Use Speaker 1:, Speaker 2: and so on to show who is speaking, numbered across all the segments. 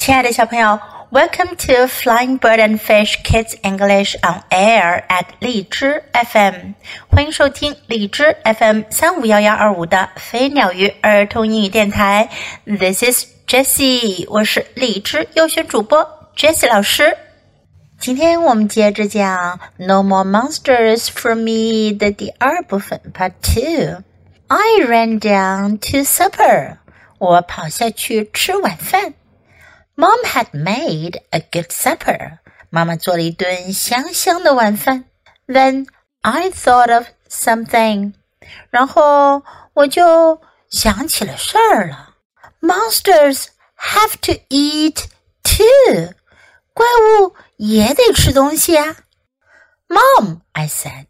Speaker 1: 亲爱的小朋友，Welcome to Flying Bird and Fish Kids English on Air at 荔枝 FM，欢迎收听荔枝 FM 三五幺幺二五的飞鸟鱼儿童英语电台。This is Jessie，我是荔枝优选主播 Jessie 老师。今天我们接着讲《No More Monsters for Me》的第二部分 Part Two。I ran down to supper，我跑下去吃晚饭。Mom had made a good supper. 妈妈做了一顿香香的晚饭。Then I thought of something. 然后我就想起了事儿了。Monsters have to eat too. 怪物也得吃东西啊。Mom, I said,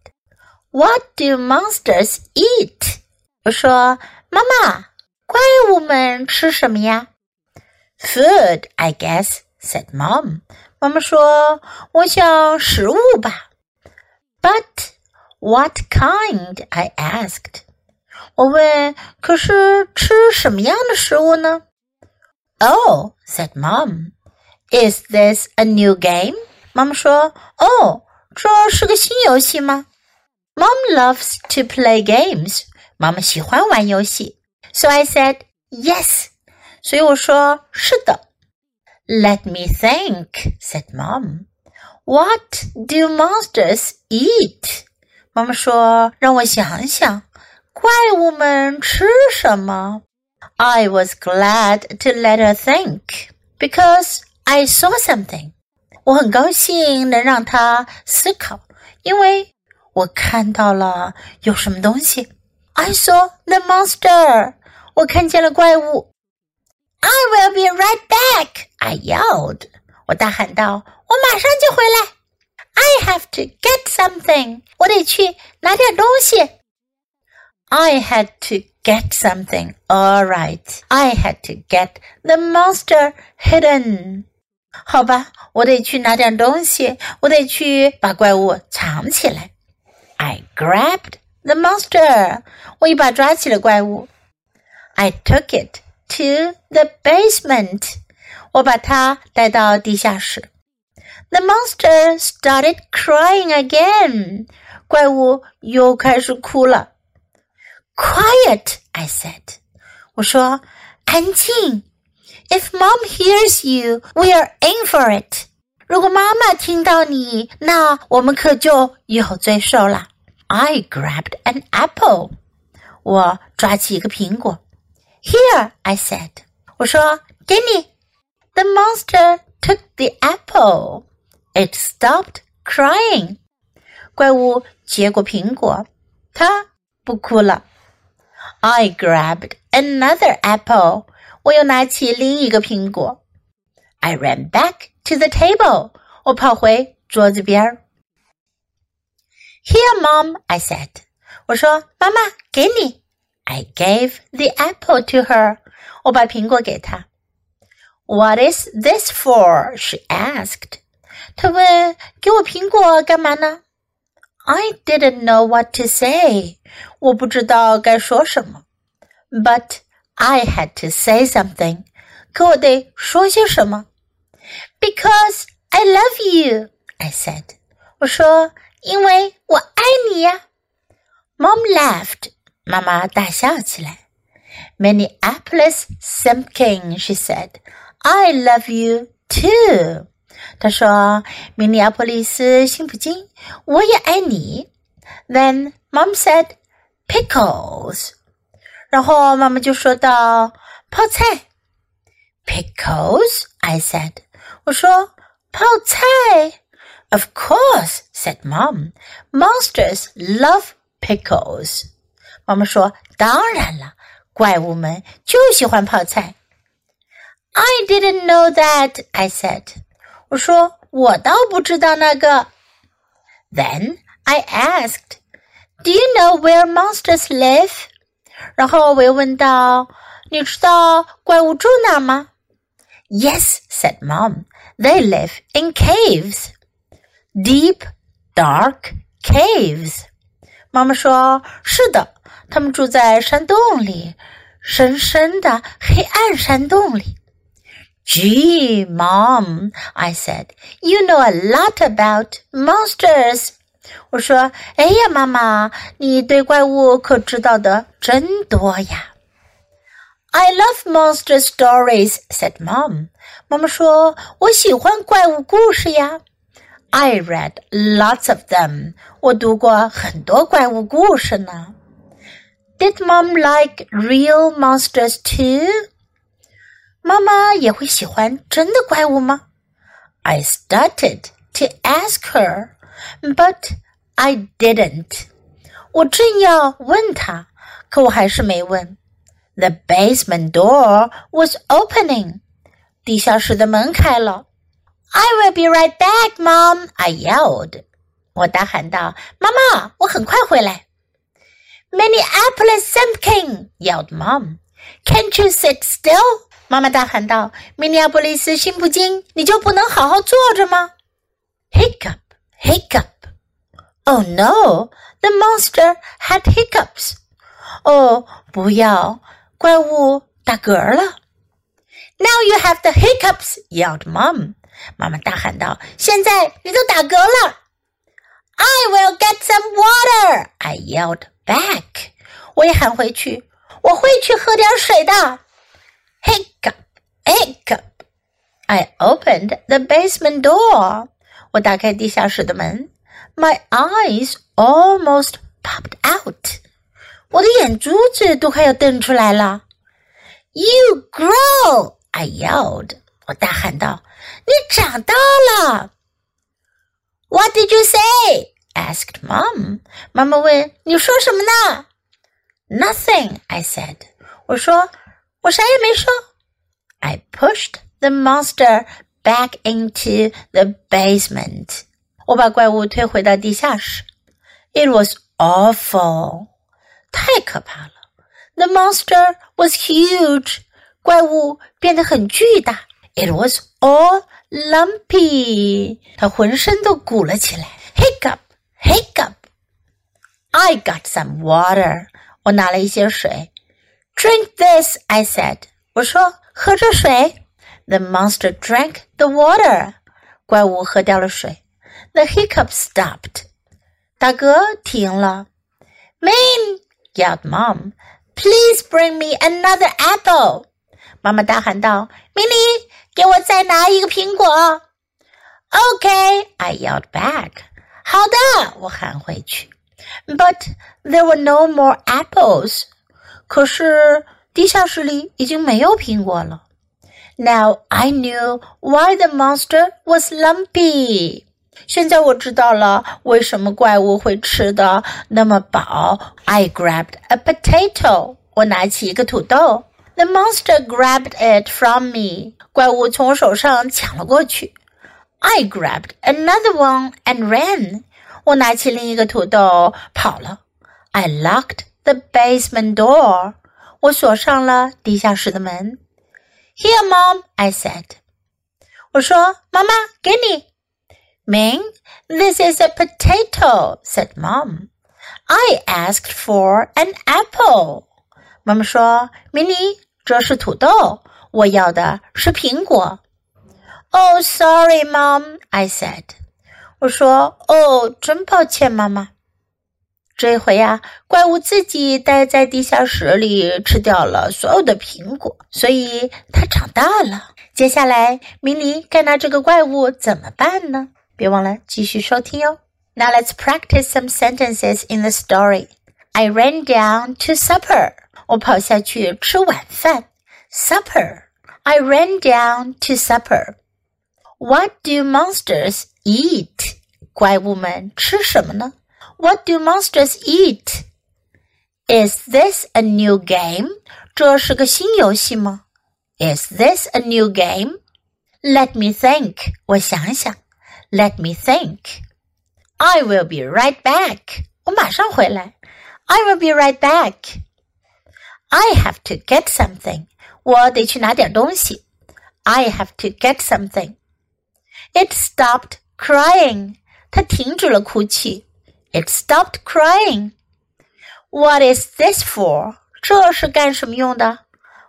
Speaker 1: what do monsters eat? 我说，妈妈，怪物们吃什么呀 ？Food, I guess," said Mom. 妈妈说：“我想食物吧。” But what kind? I asked. 我问：“可是吃什么样的食物呢？” Oh, said Mom. Is this a new game? 妈妈说：“哦，这是个新游戏吗？”Mom loves to play games. 妈妈喜欢玩游戏。So I said yes. 所以我说是的。Let me think," said Mom. "What do monsters eat?" 妈妈说：“让我想想，怪物们吃什么。” I was glad to let her think because I saw something. 我很高兴能让她思考，因为我看到了有什么东西。I saw the monster. 我看见了怪物。I will be right back! I yelled. 我大喊道：“我马上就回来。” I have to get something. 我得去拿点东西。I had to get something. All right. I had to get the monster hidden. 好吧，我得去拿点东西，我得去把怪物藏起来。I grabbed the monster. 我一把抓起了怪物。I took it to the basement. 我把它带到地下室。The monster started crying again. 怪物又开始哭了。Quiet, I said. 我说安静。If mom hears you, we are in for it. 如果妈妈听到你，那我们可就有罪受了。I grabbed an apple. 我抓起一个苹果。 here, I said. 我说给你。The monster took the apple. It stopped crying. 怪物接过苹果，它不哭了。I grabbed another apple. 我又拿起另一个苹果。I ran back to the table. 我跑回桌子边儿。Here, Mom, I said. 我说妈妈，给你。 I gave the apple to her. 我把苹果给她。What is this for? She asked. 她问：“给我苹果干嘛呢？” I didn't know what to say. 我不知道该说什么。But I had to say something. 可我得说些什么。Because I love you, I said. 我说：“因为我爱你呀。” Mom laughed. 妈妈大笑起来。Minneapolis Simpkin, she said, I love you too. 她说：“明尼阿波利斯辛普金，我也爱你。” Then mom said, "Pickles." 然后妈妈就说道：“泡菜。” Pickles, I said. 我说：“泡菜。” Of course, said mom. Monsters love pickles. 妈妈说：“当然了，怪物们就喜欢泡菜。” I didn't know that, I said. 我说：“我倒不知道那个。” Then I asked, "Do you know where monsters live?" 然后我又问道：“你知道怪物住哪吗？”Yes, said Mom. They live in caves, deep, dark caves. 妈妈说：“是的。” 他们住在山洞里，深深的黑暗山洞里。 Gee, Mom, I said, you know a lot about monsters. 我说：“哎呀，妈妈，你对怪物可知道的真多呀。” I love monster stories," said Mom. 妈妈说：“我喜欢怪物故事呀。” I read lots of them. 我读过很多怪物故事呢。 Did Mom like real monsters too? 妈妈也会喜欢真的怪物吗？I started to ask her, but I didn't. 我正要问她，可我还是没问。The basement door was opening. 地下室的门开了。I will be right back, Mom. I yelled. 我大喊道：“妈妈，我很快回来。” ” Minneapolis Simpkin yelled Mom. Can't you sit still? 妈妈大喊道：“明尼阿波利斯辛普金，你就不能好好坐着吗？”Hiccup, hiccup. Oh no, the monster had hiccups. 哦，不要，怪物打嗝了。Now you have the hiccups, yelled Mom. 妈妈大喊道：“现在你都打嗝了。” I will get some water, I yelled back. 我也喊回去：“我会去喝点水的。” Hiccup, hiccup. I opened the basement door. 我打开地下室的门。My eyes almost popped out. 我的眼珠子都快要瞪出来了。You grow! I yelled. 我大喊道：“你长大了。” What did you say? asked Mom. 妈妈问：“你说什么呢？” Nothing, I said. 我说：“我啥也没说。” I pushed the monster back into the basement. 我把怪物推回到地下室。It was awful. 太可怕了。The monster was huge. 怪物变得很巨大。It was all lumpy. 它浑身都鼓了起来。Hiccup, hiccup. I got some water. 我拿了一些水。Drink this, I said. 我说喝这水。The monster drank the water. 怪物喝掉了水。The hiccup stopped. 打嗝停了。Min, yelled mom. Please bring me another apple. 妈妈大喊道：“米妮，给我再拿一个苹果。” Okay, I yelled back. 好的，我喊回去。But there were no more apples. 可是地下室里已经没有苹果了。Now I knew why the monster was lumpy. 现在我知道了为什么怪物会吃的那么饱。I grabbed a potato. 我拿起一个土豆。The monster grabbed it from me. 怪物从我手上抢了过去。 I grabbed another one and ran. 我拿起另一个土豆跑了。I locked the basement door. 我锁上了地下室的门。Here, mom, I said. 我说，妈妈，给你。Min, this is a potato, said mom. I asked for an apple. 妈妈说：“明妮，这是土豆，我要的是苹果。” Oh, sorry, Mom, I said. 我说：“哦，真抱歉，妈妈。”这回呀，怪物自己待在地下室里，吃掉了所有的苹果，所以它长大了。接下来，米妮该拿这个怪物怎么办呢？别忘了继续收听哦。Now let's practice some sentences in the story. I ran down to supper. 我跑下去吃晚饭。Supper. I ran down to supper. What do monsters eat? 怪物们吃什么呢？What do monsters eat? Is this a new game? 这是个新游戏吗？Is this a new game? Let me think. 我想想。let me think. I will be right back. 我马上回来。I will be right back. I have to get something. 我得去拿点东西。I have to get something. It stopped crying. 它停止了哭泣。It stopped crying. What is this for? 这是干什么用的？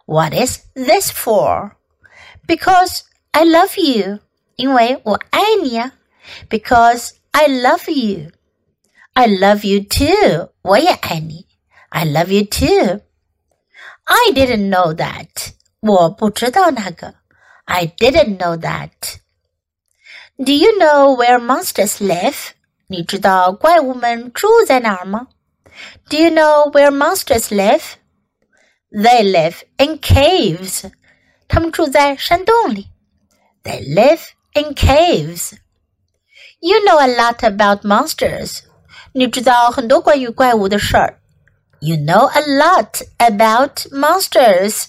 Speaker 1: What is this for? Because I love you. 因为我爱你呀。Because I love you. I love you too. 我也爱你。I love you too. I didn't know that. 我不知道那个。I didn't know that. Do you know where monsters live? 你知道怪物们住在哪儿吗？Do you know where monsters live? They live in caves. 他们住在山洞里。They live in caves. You know a lot about monsters. 你知道很多关于怪物的事儿。You know a lot about monsters.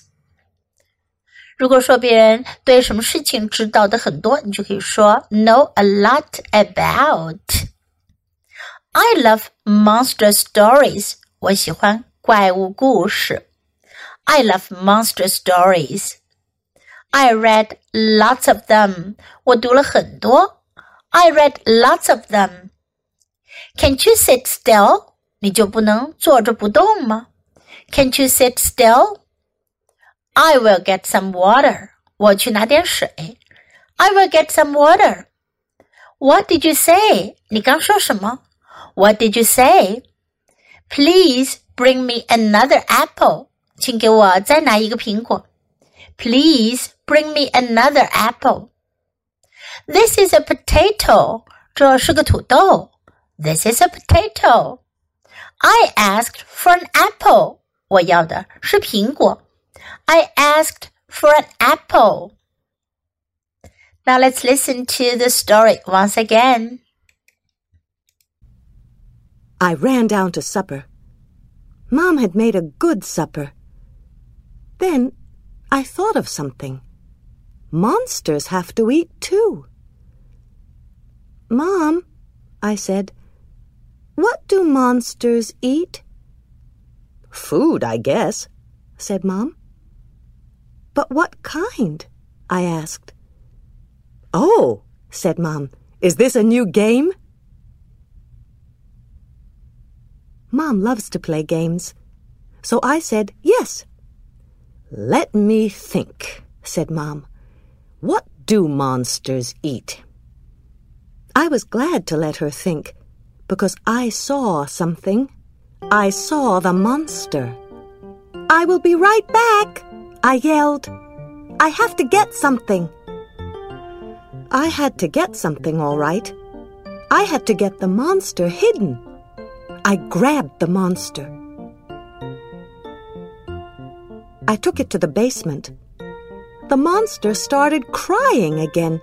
Speaker 1: 如果说别人对什么事情知道的很多，你就可以说 know a lot about. I love monster stories. 我喜欢怪物故事。I love monster stories. I read lots of them. 我读了很多。I read lots of them. Can't you sit still? 你就不能坐着不动吗？Can't you sit still? I will get some water. 我去拿点水。I will get some water. What did you say? 你刚说什么？What did you say? Please bring me another apple. 请给我再拿一个苹果。Please bring me another apple. This is a potato. 这是个土豆。This is a potato. I asked for an apple. 我要的是苹果。 I asked for an apple. Now let's listen to the story once again.
Speaker 2: I ran down to supper. Mom had made a good supper. Then I thought of something. Monsters have to eat too. Mom, I said, what do monsters eat? Food, I guess, said Mom. But what kind? I asked. Oh, said Mom, is this a new game? Mom loves to play games. So I said, yes. Let me think, said Mom. What do monsters eat? I was glad to let her think, because I saw something. I saw the monster. I will be right back, I yelled. I have to get something. I had to get something, all right. I had to get the monster hidden. I grabbed the monster. I took it to the basement. The monster started crying again.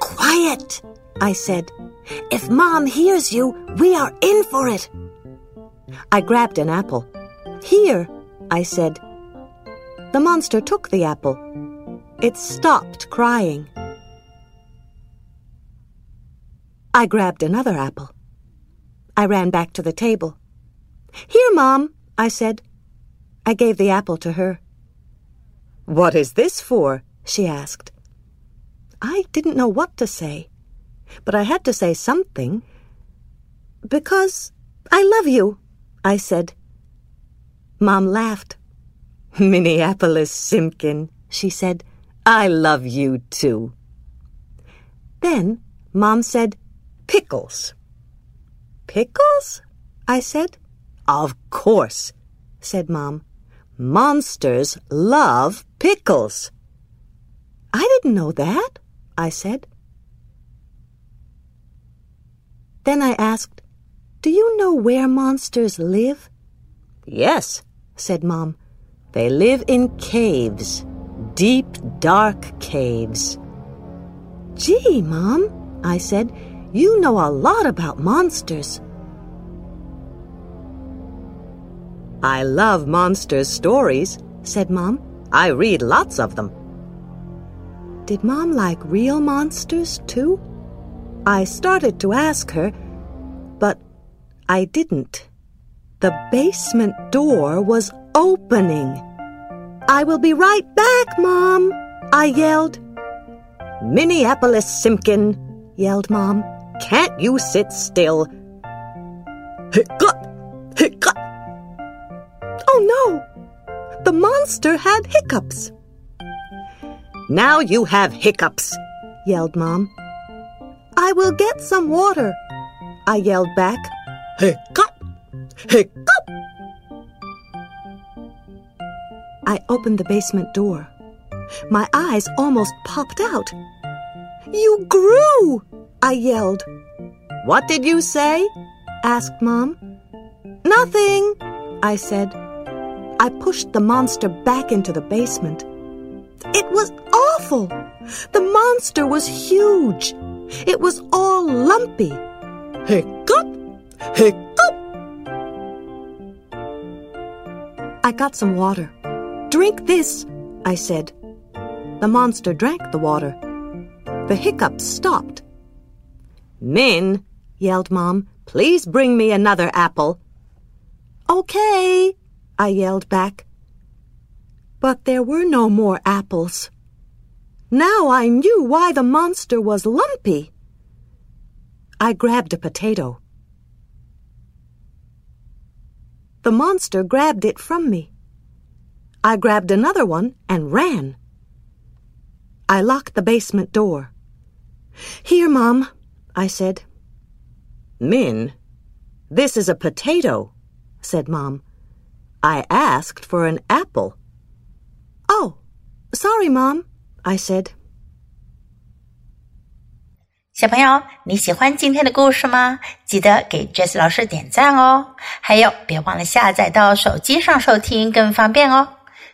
Speaker 2: Quiet, I said. If Mom hears you, we are in for it. I grabbed an apple. Here, I said. The monster took the apple. It stopped crying. I grabbed another apple. I ran back to the table. Here, Mom, I said. I gave the apple to her. What is this for? she asked. I didn't know what to say, but I had to say something. Because I love you, I said. Mom laughed. Minneapolis Simpkin, she said. I love you too. Then Mom said, Pickles. Pickles? I said. Of course, said Mom. Monsters love pickles. I didn't know that, I said. Then I asked, Do you know where monsters live? Yes, said Mom. They live in caves, deep, dark caves. Gee, Mom, I said, you know a lot about monsters. I love monsters' stories, said Mom. I read lots of them. Did Mom like real monsters, too? I started to ask her, but I didn't. The basement door was opening. I will be right back, Mom, I yelled. Minneapolis Simpkin, yelled Mom. Can't you sit still? Hiccup! Hiccup! Oh no! The monster had hiccups. Now you have hiccups, yelled Mom. I will get some water, I yelled back. Hiccup! Hiccup! I opened the basement door. My eyes almost popped out. You grew! I yelled. What did you say? asked Mom. Nothing, I said. I pushed the monster back into the basement. It was awful. The monster was huge. It was all lumpy. Hiccup! Hiccup! I got some water. Drink this, I said. The monster drank the water. The hiccups stopped. Min, yelled Mom, please bring me another apple. Okay, I yelled back. But there were no more apples. Now I knew why the monster was lumpy. I grabbed a potato. The monster grabbed it from me. I grabbed another one and ran. I locked the basement door. Here, Mom, I said. Min, this is a potato, said Mom. I asked for an apple. Oh, sorry, Mom, I said.
Speaker 1: 小朋友，你喜欢今天的故事吗？记得给 Jess 老师点赞哦！还有，别忘了下载到手机上收听，更方便哦。